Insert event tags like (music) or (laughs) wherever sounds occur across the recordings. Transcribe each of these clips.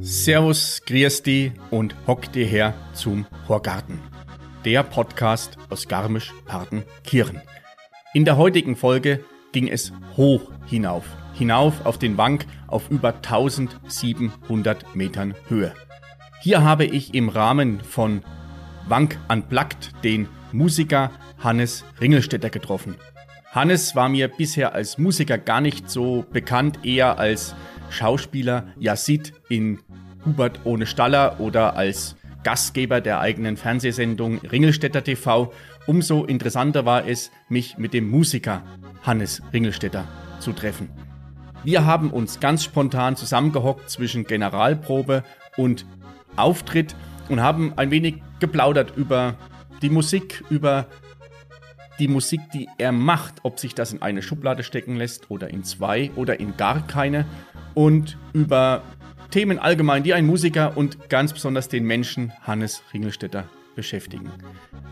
Servus, grüß die und hock dir her zum Horgarten. Der Podcast aus Garmisch-Partenkirchen. In der heutigen Folge ging es hoch hinauf. Hinauf auf den Wank auf über 1700 Metern Höhe. Hier habe ich im Rahmen von Wank Unplugged den Musiker Hannes Ringelstetter getroffen. Hannes war mir bisher als Musiker gar nicht so bekannt, eher als Schauspieler Yazid in Hubert ohne Staller oder als Gastgeber der eigenen Fernsehsendung Ringelstädter TV. Umso interessanter war es, mich mit dem Musiker Hannes Ringelstädter zu treffen. Wir haben uns ganz spontan zusammengehockt zwischen Generalprobe und Auftritt und haben ein wenig geplaudert über die Musik, über die Musik, die er macht, ob sich das in eine Schublade stecken lässt oder in zwei oder in gar keine und über Themen allgemein, die ein Musiker und ganz besonders den Menschen Hannes Ringelstetter beschäftigen.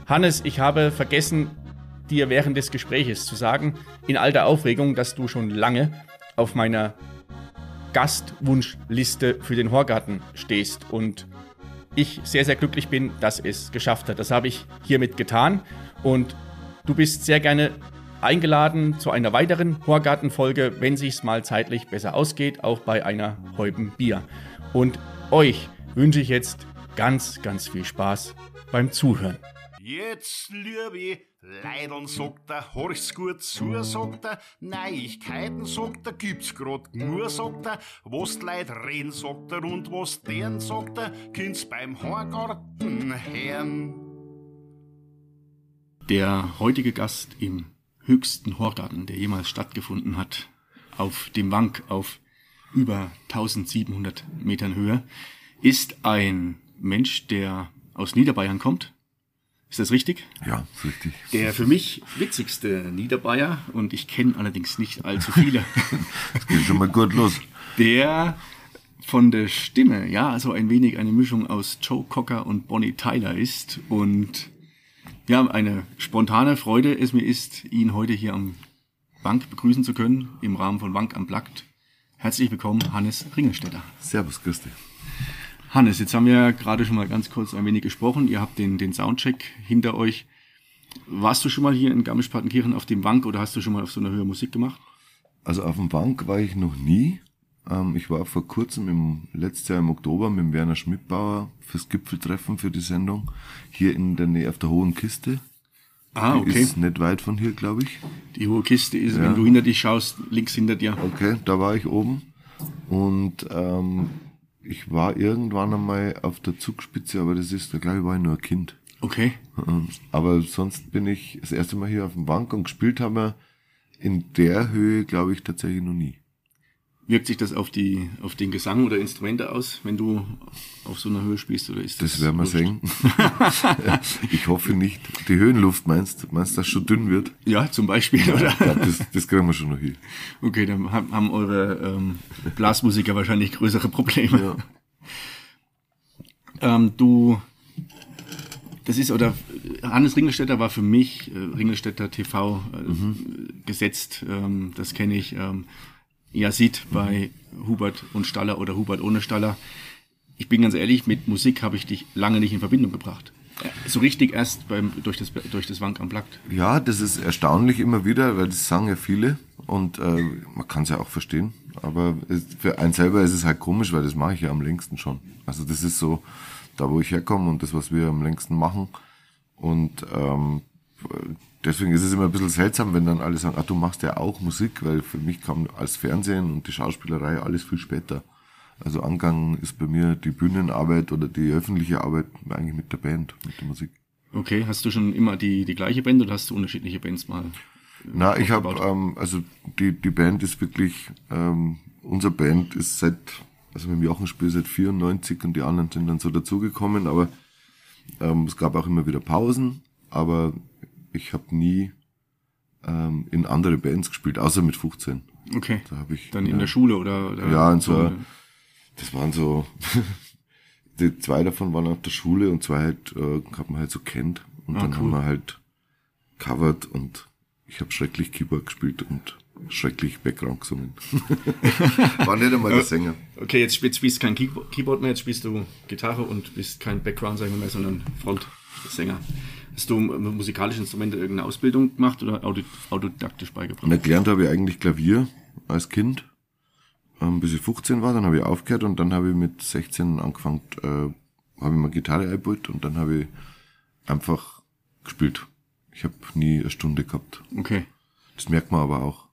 Hannes, ich habe vergessen, dir während des Gespräches zu sagen, in all der Aufregung, dass du schon lange auf meiner Gastwunschliste für den Horgarten stehst und ich sehr, sehr glücklich bin, dass es geschafft hat. Das habe ich hiermit getan und du bist sehr gerne eingeladen zu einer weiteren Horgartenfolge, wenn sich's mal zeitlich besser ausgeht, auch bei einer Häuben Bier. Und euch wünsche ich jetzt ganz, ganz viel Spaß beim Zuhören. Jetzt, liebe Leidern, sagt er, horch's gut zu, sagt er, Neuigkeiten, sagt er, gibt's grad nur, sagt er, was Leute reden, sagt er, und was deren, sagt er, kind's beim Horgarten hören. Der heutige Gast im höchsten Horgarten, der jemals stattgefunden hat, auf dem Wank auf über 1700 Metern Höhe, ist ein Mensch, der aus Niederbayern kommt. Ist das richtig? Ja, ist richtig. Der für mich witzigste Niederbayer, und ich kenne allerdings nicht allzu viele. (laughs) das geht schon mal gut los. Der von der Stimme, ja, so ein wenig eine Mischung aus Joe Cocker und Bonnie Tyler ist und ja, eine spontane Freude es mir ist, ihn heute hier am Bank begrüßen zu können, im Rahmen von Bank am Plagt. Herzlich willkommen, Hannes Ringelstetter. Servus, Christi. Hannes, jetzt haben wir gerade schon mal ganz kurz ein wenig gesprochen. Ihr habt den, den Soundcheck hinter euch. Warst du schon mal hier in Garmisch-Partenkirchen auf dem Bank oder hast du schon mal auf so einer Höhe Musik gemacht? Also auf dem Bank war ich noch nie. Ähm, ich war vor kurzem im letztes Jahr im Oktober mit dem Werner Schmidbauer fürs Gipfeltreffen für die Sendung hier in der Nähe auf der Hohen Kiste. Ah, okay. Die ist nicht weit von hier, glaube ich. Die Hohe Kiste ist, ja. wenn du hinter dich schaust, links hinter dir. Okay, da war ich oben. Und ähm, ich war irgendwann einmal auf der Zugspitze, aber das ist, da glaube ich, war ich nur ein Kind. Okay. Ähm, aber sonst bin ich das erste Mal hier auf dem Bank und gespielt haben wir in der Höhe, glaube ich, tatsächlich noch nie. Wirkt sich das auf die, auf den Gesang oder Instrumente aus, wenn du auf so einer Höhe spielst, oder ist das? Das werden wir sehen. (laughs) ich hoffe nicht. Die Höhenluft meinst, meinst du, dass schon dünn wird? Ja, zum Beispiel, oder? Ja, das, das kriegen wir schon noch hier. Okay, dann haben eure ähm, Blasmusiker wahrscheinlich größere Probleme. Ja. Ähm, du, das ist, oder Hannes Ringelstädter war für mich, äh, Ringelstädter TV äh, mhm. gesetzt, ähm, das kenne ich. Ähm, ja sieht bei Hubert und Staller oder Hubert ohne Staller. Ich bin ganz ehrlich, mit Musik habe ich dich lange nicht in Verbindung gebracht. So richtig erst beim, durch das, durch das Wank am Plakt. Ja, das ist erstaunlich immer wieder, weil das sagen ja viele und äh, man kann es ja auch verstehen. Aber es, für einen selber ist es halt komisch, weil das mache ich ja am längsten schon. Also das ist so, da wo ich herkomme und das, was wir am längsten machen. Und ähm, deswegen ist es immer ein bisschen seltsam, wenn dann alle sagen, ah, du machst ja auch Musik, weil für mich kam als Fernsehen und die Schauspielerei alles viel später. Also Angang ist bei mir die Bühnenarbeit oder die öffentliche Arbeit eigentlich mit der Band, mit der Musik. Okay, hast du schon immer die, die gleiche Band oder hast du unterschiedliche Bands mal? Na, ich habe, ähm, also die, die Band ist wirklich, ähm, unser Band ist seit, also mit dem Jochen spiele seit 94 und die anderen sind dann so dazugekommen, aber ähm, es gab auch immer wieder Pausen, aber ich habe nie ähm, in andere Bands gespielt, außer mit 15. Okay. Da hab ich, Dann in der Schule oder? oder ja, in so, das waren so (laughs) die zwei davon waren auf der Schule und zwei halt, äh, hat man halt so kennt. Und Ah, dann cool. haben wir halt covered und ich habe schrecklich Keyboard gespielt und schrecklich Background gesungen. (laughs) War nicht einmal der Sänger. Okay, jetzt spielst, spielst du kein Keyboard Keyboard mehr, jetzt spielst du Gitarre und bist kein Background-Sänger mehr, sondern Frontsänger. Hast du äh, musikalische Instrumente irgendeine Ausbildung gemacht oder auto- autodidaktisch beigebracht? Und gelernt habe ich eigentlich Klavier als Kind, ähm, bis ich 15 war. Dann habe ich aufgehört und dann habe ich mit 16 angefangen, äh, habe ich mal Gitarre eingebaut und dann habe ich einfach gespielt. Ich habe nie eine Stunde gehabt. Okay. Das merkt man aber auch.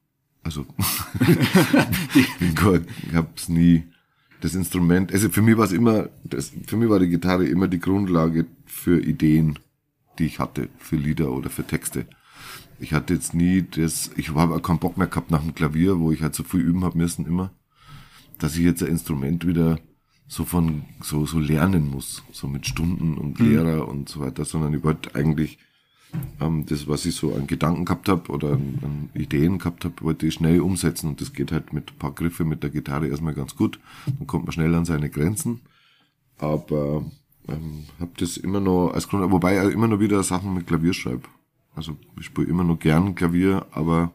Also (laughs) (laughs) ich ich hab's nie das Instrument. Also für mich war es immer, das, für mich war die Gitarre immer die Grundlage für Ideen, die ich hatte, für Lieder oder für Texte. Ich hatte jetzt nie das, ich habe auch keinen Bock mehr gehabt nach dem Klavier, wo ich halt so viel üben habe müssen immer, dass ich jetzt ein Instrument wieder so von so so lernen muss, so mit Stunden und Lehrer und so weiter, sondern ich wollte eigentlich ähm, das, was ich so an Gedanken gehabt habe oder an, an Ideen gehabt habe, wollte ich schnell umsetzen und das geht halt mit ein paar Griffe mit der Gitarre erstmal ganz gut. Dann kommt man schnell an seine Grenzen. Aber ähm, habe das immer noch als Grund, wobei ich immer noch wieder Sachen mit Klavier schreibe. Also ich spiele immer noch gern Klavier, aber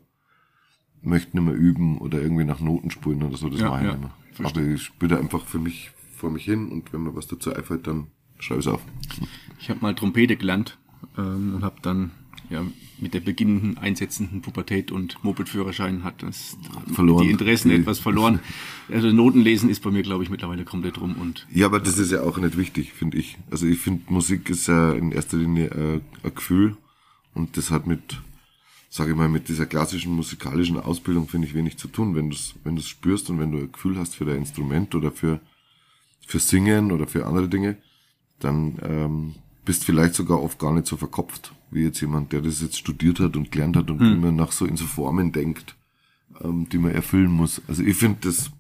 möchte nicht mehr üben oder irgendwie nach Noten spielen oder so, das Ja, mache ich ja, nicht mehr. verstehe. Aber ich spiele da einfach für mich vor mich hin und wenn mir was dazu einfällt, dann schreibe ich es auf. Ich habe mal Trompete gelernt ähm, und habe dann ja mit der beginnenden einsetzenden Pubertät und Mopedführerschein hat das Verloren. die Interessen Die- etwas verloren. (laughs) Also Notenlesen ist bei mir glaube ich mittlerweile komplett rum und Ja, aber das ist ja auch nicht wichtig, finde ich. Also ich finde, Musik ist ja in erster Linie äh, ein Gefühl und das hat mit, sage ich mal, mit dieser klassischen musikalischen Ausbildung, finde ich, wenig zu tun. Wenn du es wenn du's spürst und wenn du ein Gefühl hast für dein Instrument oder für, für Singen oder für andere Dinge, dann ähm, bist vielleicht sogar oft gar nicht so verkopft, wie jetzt jemand, der das jetzt studiert hat und gelernt hat und immer nach so in so Formen denkt, ähm, die man erfüllen muss. Also ich finde das,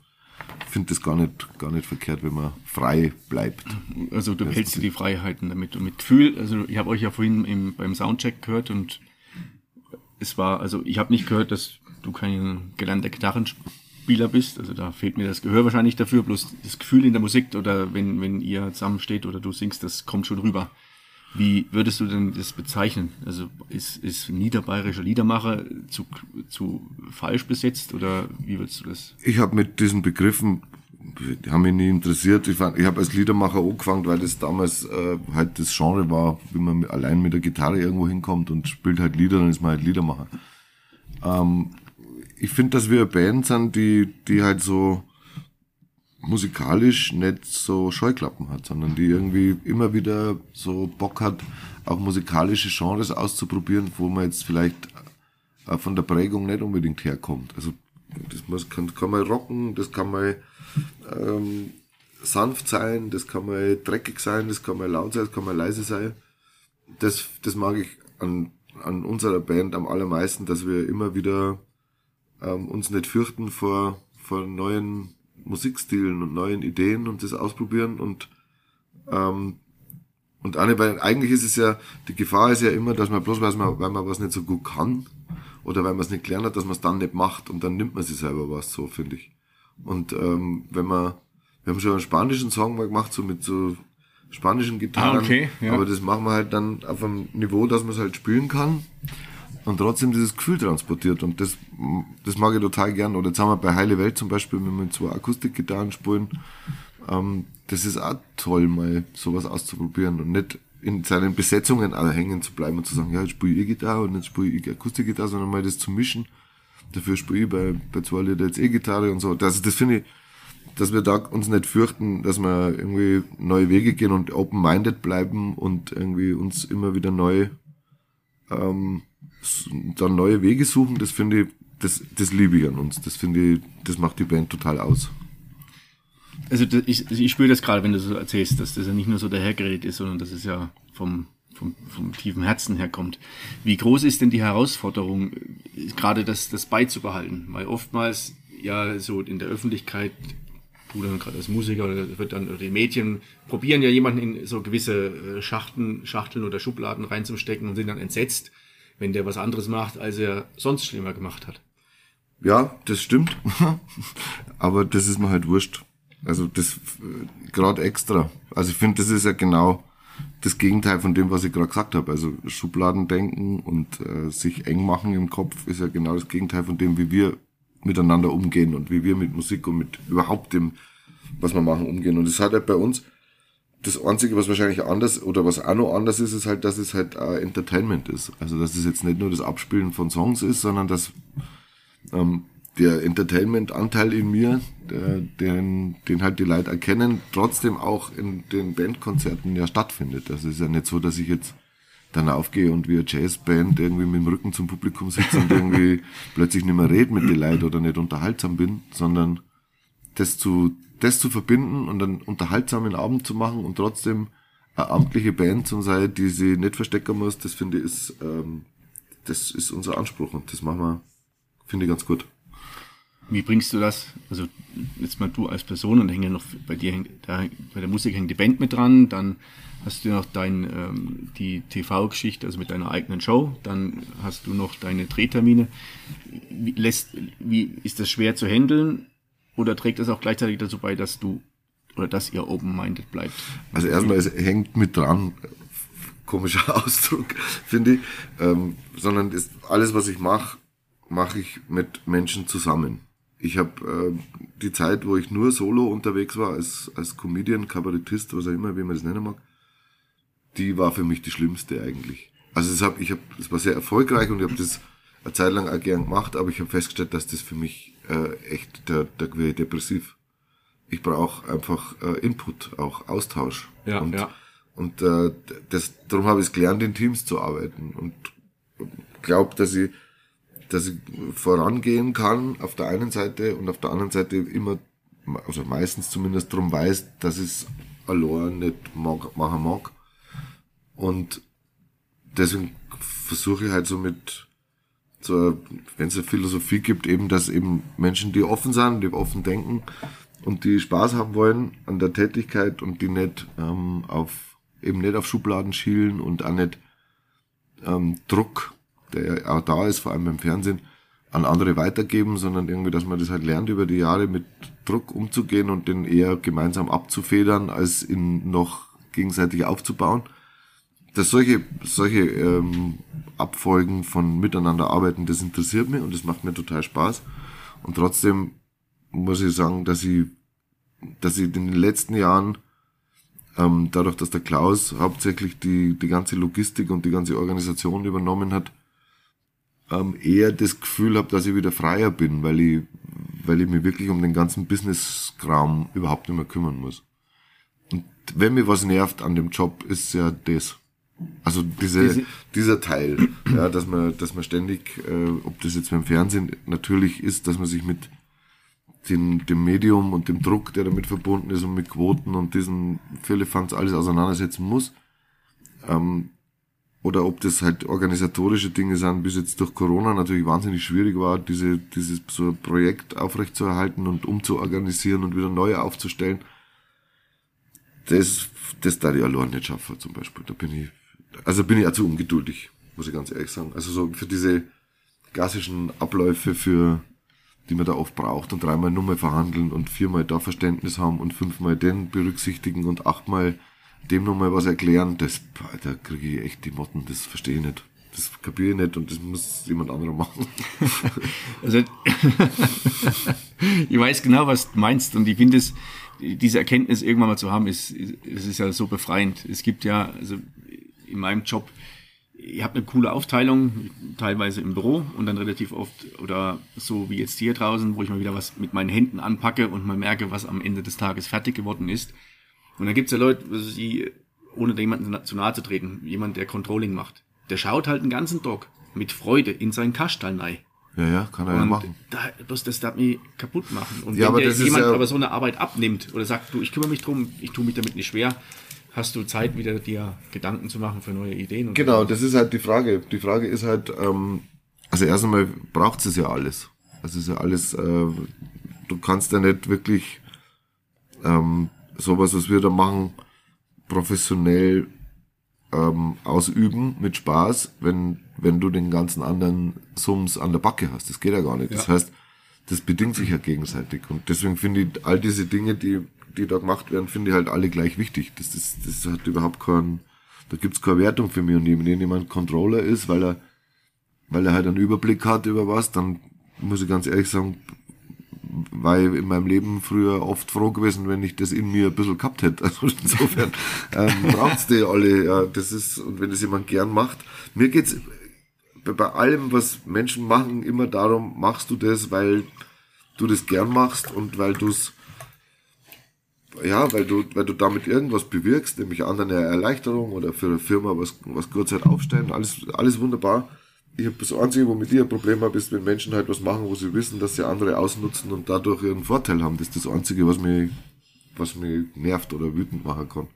finde das gar nicht, gar nicht verkehrt, wenn man frei bleibt. Also du hältst dir die Freiheiten damit und mit Gefühl. Also ich habe euch ja vorhin im, beim Soundcheck gehört und es war, also ich habe nicht gehört, dass du kein gelernter Gitarrenspieler bist. Also da fehlt mir das Gehör wahrscheinlich dafür. Bloß das Gefühl in der Musik oder wenn, wenn ihr zusammensteht oder du singst, das kommt schon rüber. Wie würdest du denn das bezeichnen? Also ist, ist niederbayerischer Liedermacher zu, zu falsch besetzt oder wie würdest du das? Ich habe mit diesen Begriffen, die haben mich nie interessiert. Ich, ich habe als Liedermacher angefangen, weil das damals äh, halt das Genre war, wie man allein mit der Gitarre irgendwo hinkommt und spielt halt Lieder, dann ist man halt Liedermacher. Ähm, ich finde, dass wir eine Band sind, die, die halt so musikalisch nicht so Scheuklappen hat, sondern die irgendwie immer wieder so Bock hat, auch musikalische Genres auszuprobieren, wo man jetzt vielleicht äh, von der Prägung nicht unbedingt herkommt. Also das muss, kann, kann mal rocken, das kann mal ähm, sanft sein, das kann mal dreckig sein, das kann mal laut sein, das kann mal leise sein. Das, das mag ich an, an unserer Band am allermeisten, dass wir immer wieder ähm, uns nicht fürchten vor, vor neuen Musikstilen und neuen Ideen und das ausprobieren und ähm, und nicht, weil eigentlich ist es ja, die Gefahr ist ja immer, dass man bloß, weil man, weil man was nicht so gut kann oder weil man es nicht gelernt hat, dass man es dann nicht macht und dann nimmt man sich selber was, so finde ich. Und ähm, wenn man, wir haben schon einen spanischen Song mal gemacht, so mit so spanischen Gitarren, Ah, okay, ja. aber das machen wir halt dann auf einem Niveau, dass man es halt spielen kann und trotzdem dieses Gefühl transportiert und das, das mag ich total gern. Oder jetzt haben wir bei Heile Welt zum Beispiel, wenn wir mit zwei Akustikgitarren spielen, ähm, das ist auch toll, mal sowas auszuprobieren und nicht in seinen Besetzungen hängen zu bleiben und zu sagen, ja, jetzt spiele ich E-Gitarre und jetzt spiele ich Akustikgitarre, sondern mal das zu mischen. Dafür spiele ich bei, bei zwei Lieder jetzt E-Gitarre und so. Das, das finde ich, dass wir da uns nicht fürchten, dass wir irgendwie neue Wege gehen und open-minded bleiben und irgendwie uns immer wieder neu ähm, dann neue Wege suchen, das finde ich, das, das liebe ich an uns. Das finde ich, das macht die Band total aus. Also ich, ich spüre das gerade, wenn du so erzählst, dass das ja nicht nur so dahergeredet ist, sondern dass es ja vom, vom, vom tiefen Herzen herkommt. Wie groß ist denn die Herausforderung, äh, gerade das, das beizubehalten? Weil oftmals ja so in der Öffentlichkeit, du dann gerade als Musiker oder wird dann oder die Mädchen probieren ja jemanden in so gewisse äh, Schachteln, Schachteln oder Schubladen reinzustecken und sind dann entsetzt, wenn der was anderes macht, als er sonst schlimmer gemacht hat. Ja, das stimmt. (laughs) Aber das ist mir halt wurscht. Also das äh, gerade extra. Also ich finde, das ist ja genau das Gegenteil von dem, was ich gerade gesagt habe. Also Schubladendenken und äh, sich eng machen im Kopf ist ja genau das Gegenteil von dem, wie wir miteinander umgehen und wie wir mit Musik und mit überhaupt dem, was wir machen, umgehen. Und es hat halt bei uns das Einzige, was wahrscheinlich anders oder was auch noch anders ist, ist halt, dass es halt äh, Entertainment ist. Also dass es jetzt nicht nur das Abspielen von Songs ist, sondern dass ähm, der Entertainment-Anteil in mir, der, den, den halt die Leute erkennen, trotzdem auch in den Bandkonzerten ja stattfindet. Das ist ja nicht so, dass ich jetzt dann aufgehe und wie eine Jazzband irgendwie mit dem Rücken zum Publikum sitze und irgendwie (laughs) plötzlich nicht mehr rede mit den Leuten oder nicht unterhaltsam bin, sondern das zu, das zu verbinden und einen unterhaltsamen Abend zu machen und trotzdem eine amtliche Band zu sein, die sie nicht verstecken muss, das finde ich ist, ähm, das ist unser Anspruch und das machen wir, finde ich ganz gut. Wie bringst du das? Also jetzt mal du als Person und hänge noch bei dir da, bei der Musik hängt die Band mit dran, dann hast du noch dein ähm, die TV-Geschichte, also mit deiner eigenen Show, dann hast du noch deine Drehtermine. Wie, lässt, wie ist das schwer zu handeln oder trägt das auch gleichzeitig dazu bei, dass du oder dass ihr open-minded bleibt? Also erstmal, es hängt mit dran, komischer (laughs) Ausdruck, finde ich, ähm, sondern ist, alles, was ich mache, mache ich mit Menschen zusammen ich habe äh, die Zeit, wo ich nur solo unterwegs war, als, als Comedian, Kabarettist, was auch immer, wie man das nennen mag, die war für mich die schlimmste eigentlich. Also es hab, ich hab, es war sehr erfolgreich und ich habe das eine Zeit lang auch gern gemacht, aber ich habe festgestellt, dass das für mich äh, echt der, der wäre depressiv. Ich brauche einfach äh, Input, auch Austausch. Ja, und, ja. Und äh, das, darum habe ich es gelernt, in Teams zu arbeiten und glaube, dass ich dass ich vorangehen kann auf der einen Seite und auf der anderen Seite immer, also meistens zumindest darum weiß, dass ich es allein nicht mag, machen mag. Und deswegen versuche ich halt so mit, so, wenn es eine Philosophie gibt, eben, dass eben Menschen, die offen sind, die offen denken und die Spaß haben wollen an der Tätigkeit und die nicht ähm, auf, eben nicht auf Schubladen schielen und auch nicht ähm, Druck der ja auch da ist, vor allem beim Fernsehen, an andere weitergeben, sondern irgendwie, dass man das halt lernt, über die Jahre mit Druck umzugehen und den eher gemeinsam abzufedern, als ihn noch gegenseitig aufzubauen. Dass solche, solche ähm, Abfolgen von miteinander arbeiten, das interessiert mich und das macht mir total Spaß. Und trotzdem muss ich sagen, dass ich, dass ich in den letzten Jahren ähm, dadurch, dass der Klaus hauptsächlich die, die ganze Logistik und die ganze Organisation übernommen hat, ähm, eher das Gefühl habe, dass ich wieder freier bin, weil ich, weil ich mich wirklich um den ganzen Business-Kram überhaupt nicht mehr kümmern muss. Und wenn mir was nervt an dem Job, ist ja das. Also diese, diese dieser Teil, ja, dass man, dass man ständig, äh, ob das jetzt beim Fernsehen natürlich ist, dass man sich mit den, dem Medium und dem Druck, der damit verbunden ist und mit Quoten und diesen Firlefanz alles auseinandersetzen muss. Ähm, oder ob das halt organisatorische Dinge sind, bis jetzt durch Corona natürlich wahnsinnig schwierig war, diese, dieses so ein Projekt aufrechtzuerhalten und umzuorganisieren und wieder neu aufzustellen. Das, das da ich allein nicht schaffen, zum Beispiel. Da bin ich, also bin ich auch zu ungeduldig, muss ich ganz ehrlich sagen. Also so für diese klassischen Abläufe für, die man da oft braucht und dreimal nur mal verhandeln und viermal da Verständnis haben und fünfmal den berücksichtigen und achtmal dem nochmal was erklären, das, da kriege ich echt die Motten, das verstehe ich nicht. Das kapiere ich nicht und das muss jemand anderer machen. (laughs) Also, ich weiß genau, was du meinst und ich finde es, diese Erkenntnis irgendwann mal zu haben, ist, ist, ist ja so befreiend. Es gibt ja, also in meinem Job, ich habe eine coole Aufteilung, teilweise im Büro und dann relativ oft oder so wie jetzt hier draußen, wo ich mal wieder was mit meinen Händen anpacke und mal merke, was am Ende des Tages fertig geworden ist. Und dann gibt's ja Leute, die, ohne da jemanden zu nahe zu treten, jemand, der Controlling macht, der schaut halt den ganzen Tag mit Freude in seinen Kastal rein. Ja, ja, kann er und ja machen. Da, das, das darf mich kaputt machen. Und ja, wenn aber das jemand ja aber so eine Arbeit abnimmt oder sagt, du, ich kümmere mich drum, ich tue mich damit nicht schwer, hast du Zeit, wieder dir Gedanken zu machen für neue Ideen. genau, das ist halt die Frage. Die Frage ist halt, ähm, also erst einmal braucht es ja alles. Also ist ja alles, äh, du kannst ja nicht wirklich ähm, sowas, was wir da machen, professionell ähm, ausüben mit Spaß, wenn, wenn du den ganzen anderen Sums an der Backe hast. Das geht ja gar nicht. Ja. Das heißt, das bedingt sich ja gegenseitig. Und deswegen finde ich all diese Dinge, die, die da gemacht werden, finde ich halt alle gleich wichtig. Das, das, das hat überhaupt keinen, da gibt's keine Wertung für mich. Und wenn jemand Controller ist, weil er, weil er halt einen Überblick hat über was, dann muss ich ganz ehrlich sagen, war ich in meinem Leben früher oft froh gewesen, wenn ich das in mir ein bisschen gehabt hätte. (laughs) Also insofern ähm, braucht's die alle. Ja, das ist, und wenn das jemand gern macht. Mir geht's bei allem, was Menschen machen, immer darum, machst du das, weil du das gern machst und weil du's ja, weil du, weil du damit irgendwas bewirkst, nämlich anderen eine Erleichterung oder für eine Firma was, was Kurzzeit aufstellen, alles, alles wunderbar. Ich habe das Einzige, womit ich ein Problem habe, ist, wenn Menschen halt was machen, wo sie wissen, dass sie andere ausnutzen und dadurch ihren Vorteil haben. Das ist das Einzige, was mich, was mich nervt oder wütend machen kann.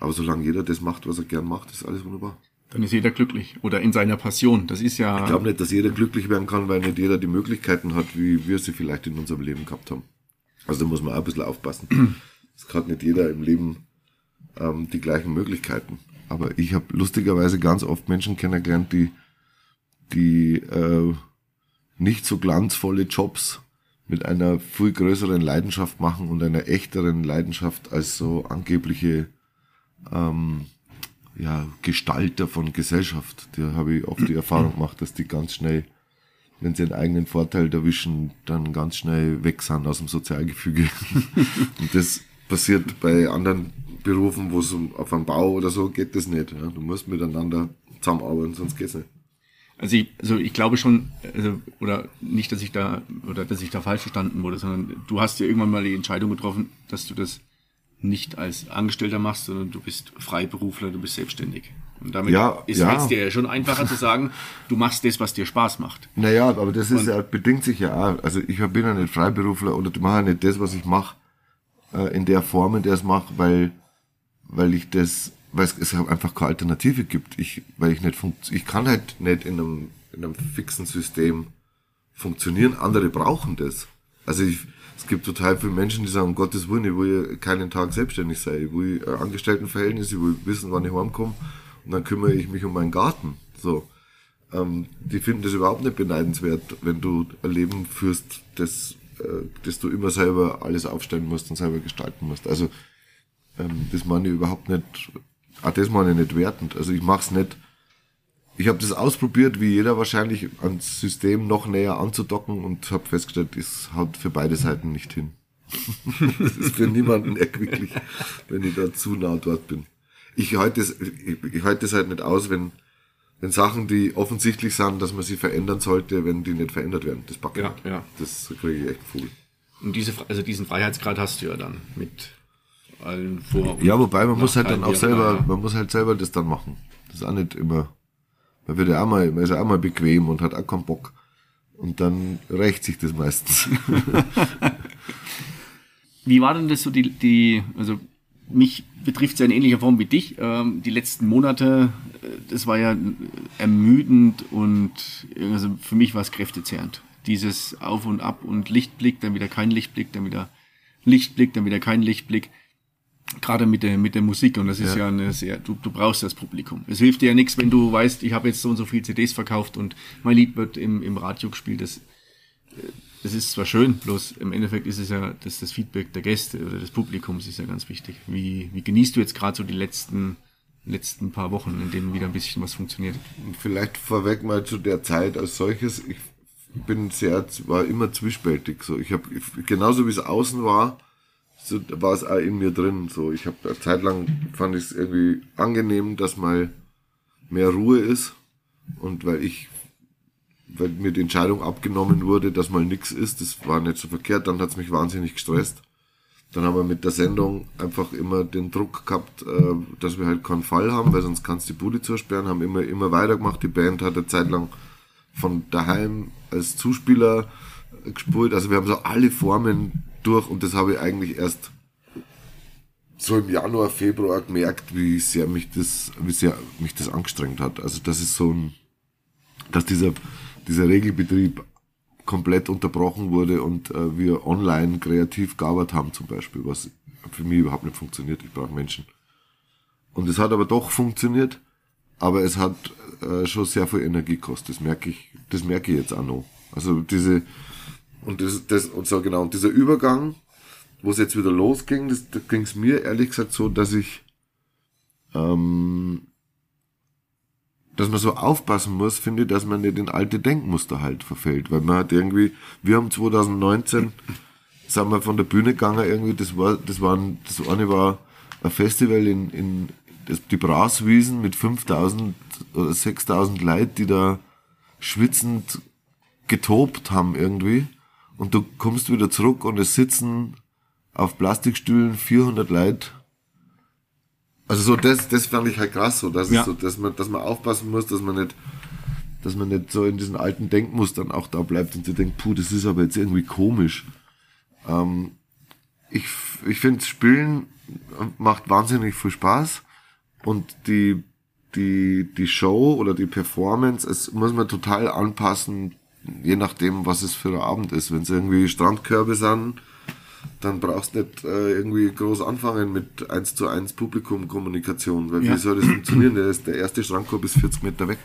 Aber solange jeder das macht, was er gern macht, ist alles wunderbar. Dann ist jeder glücklich oder in seiner Passion. Das ist ja. Ich glaube nicht, dass jeder glücklich werden kann, weil nicht jeder die Möglichkeiten hat, wie wir sie vielleicht in unserem Leben gehabt haben. Also da muss man auch ein bisschen aufpassen. Es hat nicht jeder im Leben ähm, die gleichen Möglichkeiten. Aber ich habe lustigerweise ganz oft Menschen kennengelernt, die, die äh, nicht so glanzvolle Jobs mit einer viel größeren Leidenschaft machen und einer echteren Leidenschaft als so angebliche ähm, ja, Gestalter von Gesellschaft. Da habe ich oft die Erfahrung gemacht, dass die ganz schnell, wenn sie einen eigenen Vorteil erwischen, dann ganz schnell weg sind aus dem Sozialgefüge. (laughs) Und das passiert bei anderen Berufen, wo es um, auf einem Bau oder so geht das nicht. Ja. Du musst miteinander zusammenarbeiten, sonst geht's nicht. Also ich, also ich glaube schon, also, oder nicht, dass ich da, oder dass ich da falsch verstanden wurde, sondern du hast ja irgendwann mal die Entscheidung getroffen, dass du das nicht als Angestellter machst, sondern du bist Freiberufler, du bist selbstständig. Und damit ja, ist ja. es dir ja schon einfacher zu sagen, du machst das, was dir Spaß macht. Naja, aber das ist ja, bedingt sich ja auch. Also ich bin ja nicht Freiberufler oder du machst ja nicht das, was ich mache, äh, in der Form, in der es mache, weil, weil ich das, weil es, einfach keine Alternative gibt. Ich, weil ich nicht funkt, ich kann halt nicht in einem, in einem fixen System funktionieren. Andere brauchen das. Also ich, es gibt total viele Menschen, die sagen, um Gottes Willen, ich will keinen Tag selbstständig sein. Ich will ein Angestelltenverhältnis, ich will wissen, wann ich heimkomme und dann kümmere ich mich um meinen Garten. So. Ähm, die finden das überhaupt nicht beneidenswert, wenn du ein Leben führst, das, äh, das du immer selber alles aufstellen musst und selber gestalten musst. Also ähm, das meine ich überhaupt nicht, auch das meine ich nicht wertend. Also ich mache es nicht, ich habe das ausprobiert, wie jeder wahrscheinlich, ans System noch näher anzudocken und habe festgestellt, es haut für beide Seiten nicht hin. (laughs) das ist für niemanden erquicklich, wenn ich da zu nah dort bin. Ich halte es, ich, ich halte es halt nicht aus, wenn, wenn Sachen, die offensichtlich sind, dass man sie verändern sollte, wenn die nicht verändert werden. Das packe ja, ja. Das kriege ich echt voll. Und diese, also diesen Freiheitsgrad hast du ja dann mit allen Vor- Ja, wobei man muss halt dann auch selber, man muss halt selber das dann machen. Das ist auch nicht immer man wird ja auch mal, man ist ja auch mal bequem und hat auch keinen Bock. Und dann rächt sich das meistens. (laughs) wie war denn das so die, die, also mich betrifft es ja in ähnlicher Form wie dich. Ähm, die letzten Monate, das war ja ermüdend und also für mich war es kräftezehrend. Dieses Auf und Ab und Lichtblick, dann wieder kein Lichtblick, dann wieder Lichtblick, dann wieder kein Lichtblick gerade mit der mit der Musik und das ist ja, ja eine sehr du, du brauchst das Publikum. Es hilft dir ja nichts, wenn du weißt, ich habe jetzt so und so viel CDs verkauft und mein Lied wird im im Radio gespielt. Das das ist zwar schön, bloß im Endeffekt ist es ja das das Feedback der Gäste oder des Publikums ist ja ganz wichtig. Wie wie genießt du jetzt gerade so die letzten letzten paar Wochen, in denen wieder ein bisschen was funktioniert? Vielleicht vorweg mal zu der Zeit als solches. Ich bin sehr war immer zwiespältig so. Ich habe genauso wie es außen war so war es auch in mir drin. So, ich habe eine Zeit lang fand ich es irgendwie angenehm, dass mal mehr Ruhe ist und weil ich weil mir die Entscheidung abgenommen wurde, dass mal nix ist, das war nicht so verkehrt, dann hat's mich wahnsinnig gestresst. Dann haben wir mit der Sendung einfach immer den Druck gehabt, äh, dass wir halt keinen Fall haben, weil sonst kannst du die Bude zusperren, haben immer, immer weitergemacht. Die Band hat eine Zeit lang von daheim als Zuspieler gespult. Also wir haben so alle Formen durch und das habe ich eigentlich erst so im Januar, Februar gemerkt, wie sehr mich das, wie sehr mich das angestrengt hat. Also das ist so ein, dass dieser, dieser Regelbetrieb komplett unterbrochen wurde und äh, wir online kreativ gearbeitet haben zum Beispiel, was für mich überhaupt nicht funktioniert. Ich brauche Menschen. Und es hat aber doch funktioniert, aber es hat äh, schon sehr viel Energie gekostet. Das merke ich, das merke ich jetzt auch noch. Also diese, Und das, das, und so genau, und dieser Übergang, wo es jetzt wieder losging, das, da ging es mir ehrlich gesagt so, dass ich, ähm, dass man so aufpassen muss, finde ich, dass man nicht in alte Denkmuster halt verfällt, weil man hat irgendwie, wir haben 2019, (laughs) sind wir von der Bühne gegangen, irgendwie, das war, das war, das eine war ein Festival in, in das, die Braswiesen mit 5000 oder 6000 Leuten, die da schwitzend getobt haben irgendwie. Und du kommst wieder zurück und es sitzen auf Plastikstühlen 400 Leute. Also so das, das fand ich halt krass, so, dass, ja. so, dass man, dass man aufpassen muss, dass man nicht, dass man nicht so in diesen alten Denkmustern auch da bleibt und sich denkt, puh, das ist aber jetzt irgendwie komisch. Ähm, ich, ich finde, Spielen macht wahnsinnig viel Spaß und die, die, die Show oder die Performance, es muss man total anpassen, je nachdem, was es für ein Abend ist. Wenn es irgendwie Strandkörbe sind, dann brauchst du nicht äh, irgendwie groß anfangen mit 1 zu 1 Publikumkommunikation, weil ja. wie soll das funktionieren? Der, ist, der erste Strandkorb ist 40 Meter weg.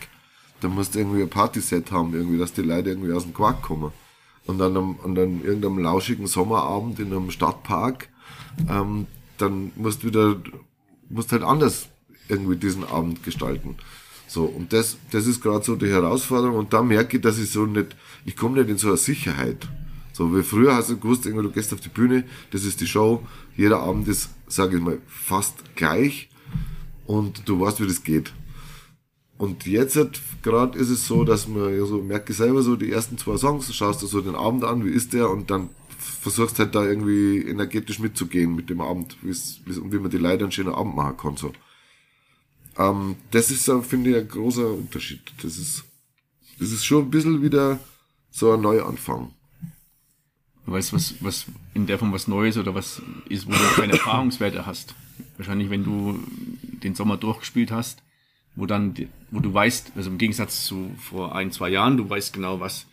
Da musst du irgendwie ein Partyset haben, irgendwie, dass die Leute irgendwie aus dem Quark kommen. Und dann, am, und dann irgendeinem lauschigen Sommerabend in einem Stadtpark, ähm, dann musst du wieder, musst halt anders irgendwie diesen Abend gestalten. So, und das, das ist gerade so die Herausforderung. Und da merke ich, dass ich so nicht, ich komme nicht in so eine Sicherheit. So, wie früher hast du gewusst, du gehst auf die Bühne, das ist die Show, jeder Abend ist, sage ich mal, fast gleich und du weißt, wie das geht. Und jetzt gerade ist es so, dass man ja so merke selber so die ersten zwei Songs, schaust du so den Abend an, wie ist der und dann versuchst halt da irgendwie energetisch mitzugehen mit dem Abend, wie, wie man die Leute einen schönen Abend machen kann. So. Ähm, das ist, finde ich, ein großer Unterschied. Das ist, das ist schon ein bisschen wieder so ein Neuanfang. Weißt was, was in der Form was Neues oder was ist, wo du keine Erfahrungswerte hast? Wahrscheinlich, wenn du den Sommer durchgespielt hast, wo dann, wo du weißt, also im Gegensatz zu vor ein, zwei Jahren, du weißt genau, was,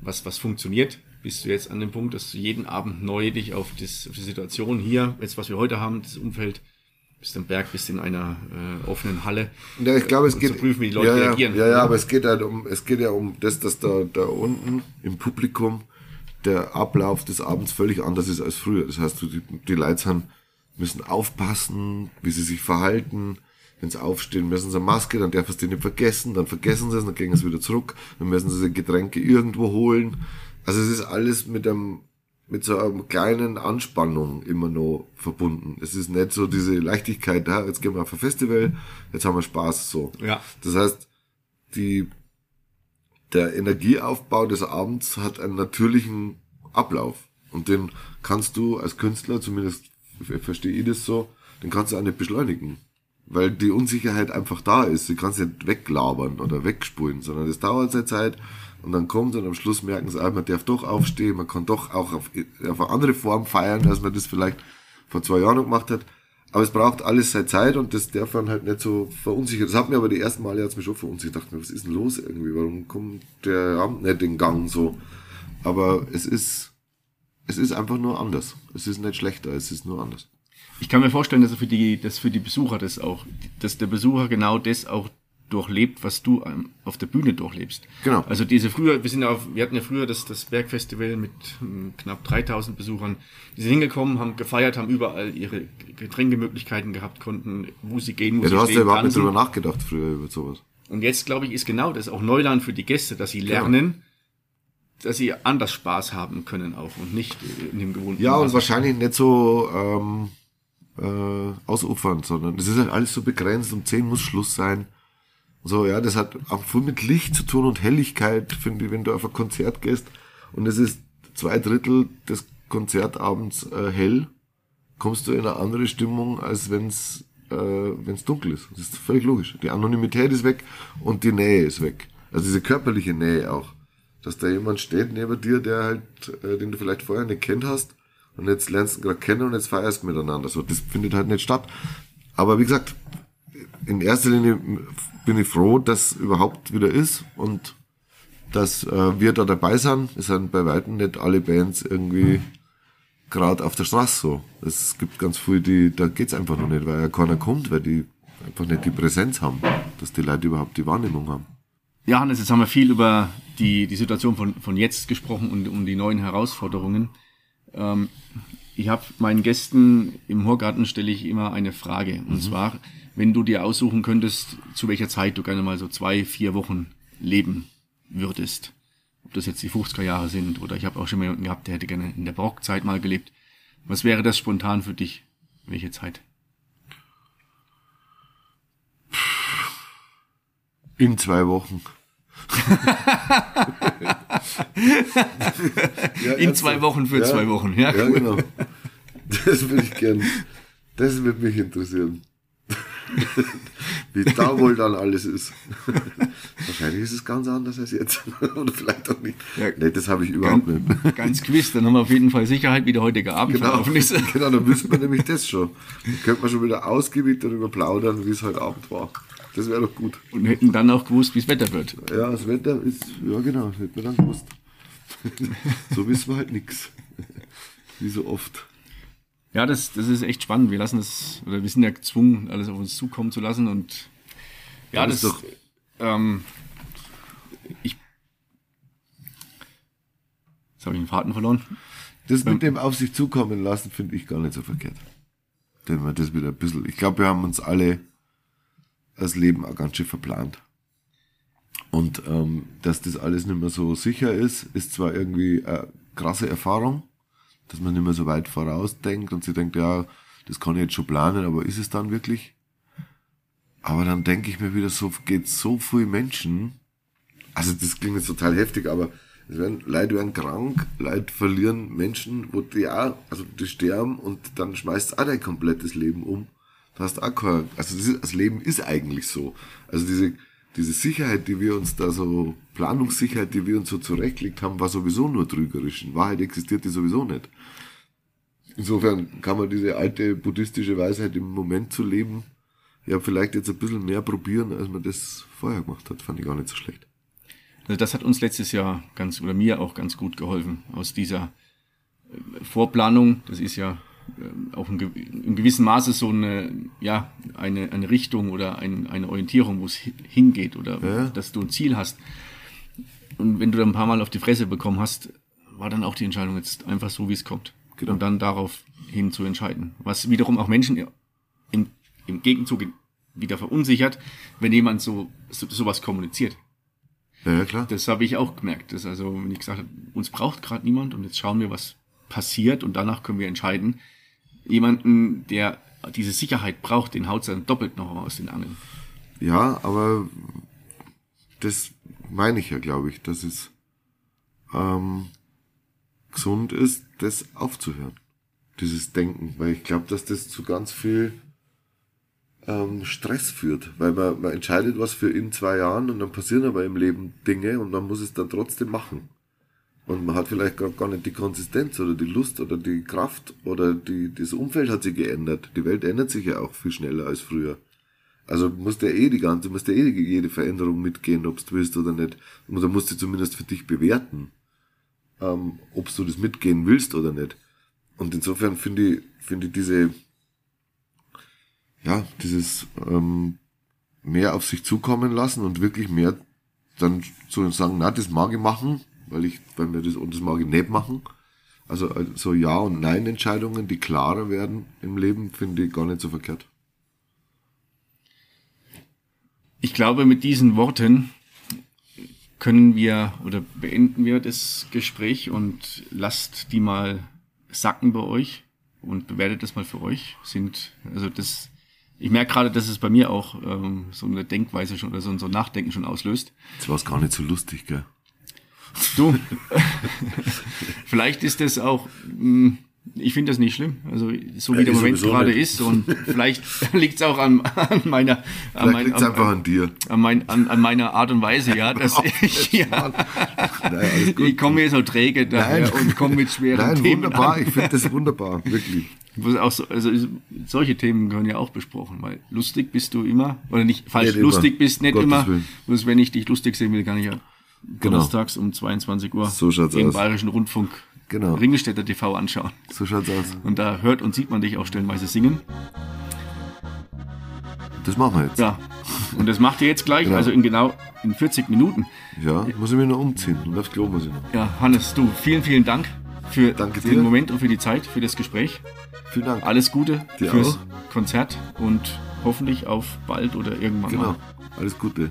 was, was funktioniert, bist du jetzt an dem Punkt, dass du jeden Abend neu dich auf, das, auf die Situation hier, jetzt was wir heute haben, das Umfeld bist am Berg, bist in einer äh, offenen Halle. Ja, ich glaube, es geht. Zu prüfen, wie die Leute ja, ja, reagieren. Ja, ja, aber es geht halt um, es geht ja um das, dass da, da unten im Publikum der Ablauf des Abends völlig anders ist als früher. Das heißt, die, die Leute müssen aufpassen, wie sie sich verhalten. Wenn sie aufstehen, müssen sie eine Maske, dann darf sie die nicht vergessen, dann vergessen sie es, dann gehen sie wieder zurück, dann müssen sie Getränke irgendwo holen. Also es ist alles mit einem mit so einer kleinen Anspannung immer noch verbunden. Es ist nicht so diese Leichtigkeit, da, jetzt gehen wir auf ein Festival, jetzt haben wir Spaß, so. Ja. Das heißt, die, der Energieaufbau des Abends hat einen natürlichen Ablauf. Und den kannst du als Künstler, zumindest verstehe ich das so, den kannst du auch nicht beschleunigen. Weil die Unsicherheit einfach da ist. Du kannst nicht weglabern oder wegspulen, sondern das dauert seine Zeit und dann kommt und am Schluss merken sie, ah, man darf doch aufstehen, man kann doch auch auf, auf eine andere Form feiern, als man das vielleicht vor zwei Jahren noch gemacht hat. Aber es braucht alles seine Zeit und das darf man halt nicht so verunsichern. Das hat mir aber die ersten Male jetzt mich schon verunsichert. Ich dachte mir, was ist denn los irgendwie? Warum kommt der Abend nicht in Gang so? Aber es ist, es ist einfach nur anders. Es ist nicht schlechter, es ist nur anders. Ich kann mir vorstellen, dass für die, dass für die Besucher das auch, dass der Besucher genau das auch durchlebt, was du auf der Bühne durchlebst. Genau. Also diese früher, wir sind auf, wir hatten ja früher das, das Bergfestival mit hm, knapp 3000 Besuchern. Die sind hingekommen, haben gefeiert, haben überall ihre Getränkemöglichkeiten gehabt, konnten, wo sie gehen, wo ja, sie du hast ja überhaupt nicht drüber nachgedacht früher über sowas. Und jetzt, glaube ich, ist genau das auch Neuland für die Gäste, dass sie genau. lernen, genau. dass sie anders Spaß haben können auch und nicht in dem gewohnten Ja, und wahrscheinlich nicht so ähm, äh, ausufern, sondern es ist halt alles so begrenzt, um 10 muss Schluss sein. So, ja, das hat auch viel mit Licht zu tun und Helligkeit, finde ich, wenn du auf ein Konzert gehst und es ist zwei Drittel des Konzertabends äh, hell, kommst du in eine andere Stimmung, als wenn's äh, wenn's dunkel ist. Das ist völlig logisch. Die Anonymität ist weg und die Nähe ist weg. Also diese körperliche Nähe auch. Dass da jemand steht neben dir, der halt, äh, den du vielleicht vorher nicht kennt hast und jetzt lernst du gerade kennen und jetzt feierst miteinander. So, das findet halt nicht statt. Aber wie gesagt, in erster Linie bin ich froh, dass überhaupt wieder ist und dass äh, wir da dabei sind. Es sind bei weitem nicht alle Bands irgendwie gerade auf der Straße so. Es gibt ganz viele, die, da geht's einfach noch nicht, weil ja keiner kommt, weil die einfach nicht die Präsenz haben, dass die Leute überhaupt die Wahrnehmung haben. Ja, Hannes, jetzt haben wir viel über die, die Situation von, von jetzt gesprochen und um die neuen Herausforderungen. Ähm, ich habe meinen Gästen im Horgarten stelle ich immer eine Frage. Und mhm. zwar, wenn du dir aussuchen könntest, zu welcher Zeit du gerne mal so zwei, vier Wochen leben würdest. Ob das jetzt die 50er Jahre sind oder ich habe auch schon mal jemanden gehabt, der hätte gerne in der Barockzeit mal gelebt. Was wäre das spontan für dich? Welche Zeit? In zwei Wochen. (laughs) ja, In zwei Wochen für ja, zwei Wochen, ja. Ja, genau. Das würde ich gern. Das würde mich interessieren. Wie da wohl dann alles ist. Wahrscheinlich ist es ganz anders als jetzt. Oder vielleicht auch nicht. Ja, nee, das habe ich überhaupt ganz, nicht. Ganz gewiss, dann haben wir auf jeden Fall Sicherheit, wie der heutige Abend genau, verlaufen ist. Genau, dann wüssten wir nämlich das schon. Dann könnte man schon wieder ausgiebig darüber plaudern, wie es heute Abend war. Das wäre doch gut. Und hätten dann auch gewusst, wie das Wetter wird. Ja, das Wetter ist, ja genau, hätten wir dann gewusst. so wissen wir halt nichts. Wie so oft. Ja, das, das ist echt spannend. Wir lassen das, oder wir sind ja gezwungen, alles auf uns zukommen zu lassen und ja, ja das, das ist doch. Ähm, ich. Jetzt habe ich den Faden verloren. Das mit ähm, dem auf sich zukommen lassen, finde ich gar nicht so verkehrt. Denn wir das wieder ein bisschen. Ich glaube, wir haben uns alle das Leben auch ganz schön verplant. Und ähm, dass das alles nicht mehr so sicher ist, ist zwar irgendwie eine krasse Erfahrung, dass man nicht mehr so weit vorausdenkt und sie denkt, ja, das kann ich jetzt schon planen, aber ist es dann wirklich? Aber dann denke ich mir wieder, so geht so viel Menschen, also das klingt jetzt total heftig, aber es werden, Leute werden krank, Leute verlieren Menschen, wo die auch, also die sterben und dann schmeißt auch dein komplettes Leben um. Du hast auch kein, also das, ist, das Leben ist eigentlich so. Also diese, diese Sicherheit, die wir uns da so, Planungssicherheit, die wir uns so zurechtgelegt haben, war sowieso nur trügerisch. In Wahrheit existiert die sowieso nicht. Insofern kann man diese alte buddhistische Weisheit im Moment zu leben, ja, vielleicht jetzt ein bisschen mehr probieren, als man das vorher gemacht hat. Fand ich gar nicht so schlecht. Also das hat uns letztes Jahr ganz, oder mir auch ganz gut geholfen, aus dieser äh, Vorplanung, das ist ja äh, auch in, in gewissem Maße so eine, ja, eine, eine Richtung oder ein, eine Orientierung, wo es hingeht oder ja. dass du ein Ziel hast. Und wenn du dann ein paar Mal auf die Fresse bekommen hast, war dann auch die Entscheidung jetzt einfach so, wie es kommt. Genau. Und dann darauf hin zu entscheiden. Was wiederum auch Menschen im, im Gegenzug wieder verunsichert, wenn jemand so, so sowas kommuniziert. Ja, ja klar. Das habe ich auch gemerkt. Das also, wenn ich gesagt habe, uns braucht gerade niemand und jetzt schauen wir, was passiert und danach können wir entscheiden, jemanden, der diese Sicherheit braucht, den haut dann doppelt noch aus den Angeln. Ja, aber das meine ich ja, glaube ich, dass es ähm, gesund ist, das aufzuhören. Dieses Denken, weil ich glaube, dass das zu ganz viel ähm, Stress führt, weil man, man entscheidet was für in zwei Jahren und dann passieren aber im Leben Dinge und man muss es dann trotzdem machen. Und man hat vielleicht gar, nicht die Konsistenz oder die Lust oder die Kraft oder die, das Umfeld hat sich geändert. Die Welt ändert sich ja auch viel schneller als früher. Also musst du ja eh die ganze, musst du ja eh jede Veränderung mitgehen, ob du willst oder nicht. Oder musst du zumindest für dich bewerten, ähm, ob du das mitgehen willst oder nicht. Und insofern finde ich, finde ich diese, ja, dieses ähm, mehr auf sich zukommen lassen und wirklich mehr dann so sagen, na, das mag ich machen, weil ich, weil mir das, und das mag ich nicht machen. Also, also Ja- und Nein-Entscheidungen, die klarer werden im Leben, finde ich gar nicht so verkehrt. Ich glaube, mit diesen Worten können wir oder beenden wir das Gespräch und lasst die mal sacken bei euch und bewertet das mal für euch. Sind, also das, ich merke gerade, dass es bei mir auch ähm, so eine Denkweise schon oder so, so ein Nachdenken schon auslöst. Das war es gar nicht so lustig, gell? Du, (laughs) vielleicht ist das auch, hm, ich finde das nicht schlimm. Also so wie ja, der Moment gerade ist und (laughs) vielleicht liegt es auch an, an meiner, an, mein, an, einfach an dir, an, mein, an, meiner Art und Weise, ja, (laughs) dass ich, ja, Nein, ich komme mir so träge daher Nein. und komme mit schweren Nein, Themen. Wunderbar, an. ich finde das wunderbar, wirklich. Auch so, also solche Themen gehören ja auch besprochen, weil lustig bist du immer, oder nicht falsch, nicht lustig immer. bist nicht Gottes immer. Bloß wenn ich dich lustig sehen will, kann ich ja genau. donnerstags um 22 Uhr so im aus. Bayerischen Rundfunk genau. Ringelstädter TV anschauen. So schaut's aus. Und da hört und sieht man dich auch stellenweise singen. Das machen wir jetzt. Ja. Und das macht ihr jetzt gleich, Genau. also in genau in 40 Minuten. Ja, muss ich mich noch umziehen. Und aufs Klo muss ich noch. Ja, Hannes, du, vielen, vielen Dank für Danke den dir. Moment und für die Zeit, für das Gespräch. Vielen Dank. Alles Gute Dir fürs auch. Konzert und hoffentlich auf bald oder irgendwann Genau. mal. Alles Gute.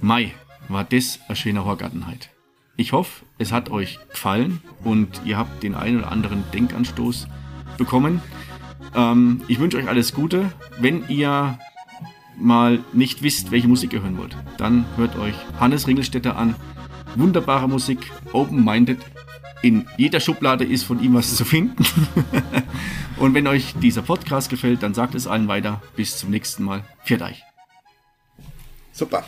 Mai war das ein schöner Horgartenheit. Ich hoffe, es hat euch gefallen und ihr habt den einen oder anderen Denkanstoß bekommen. Ähm, ich wünsche euch alles Gute. Wenn ihr mal nicht wisst, welche Musik ihr hören wollt, dann hört euch Hannes Ringelstetter an. Wunderbare Musik, open-minded. In jeder Schublade ist von ihm was zu finden. (laughs) und wenn euch dieser Podcast gefällt, dann sagt es allen weiter. Bis zum nächsten Mal. Viert euch. Super.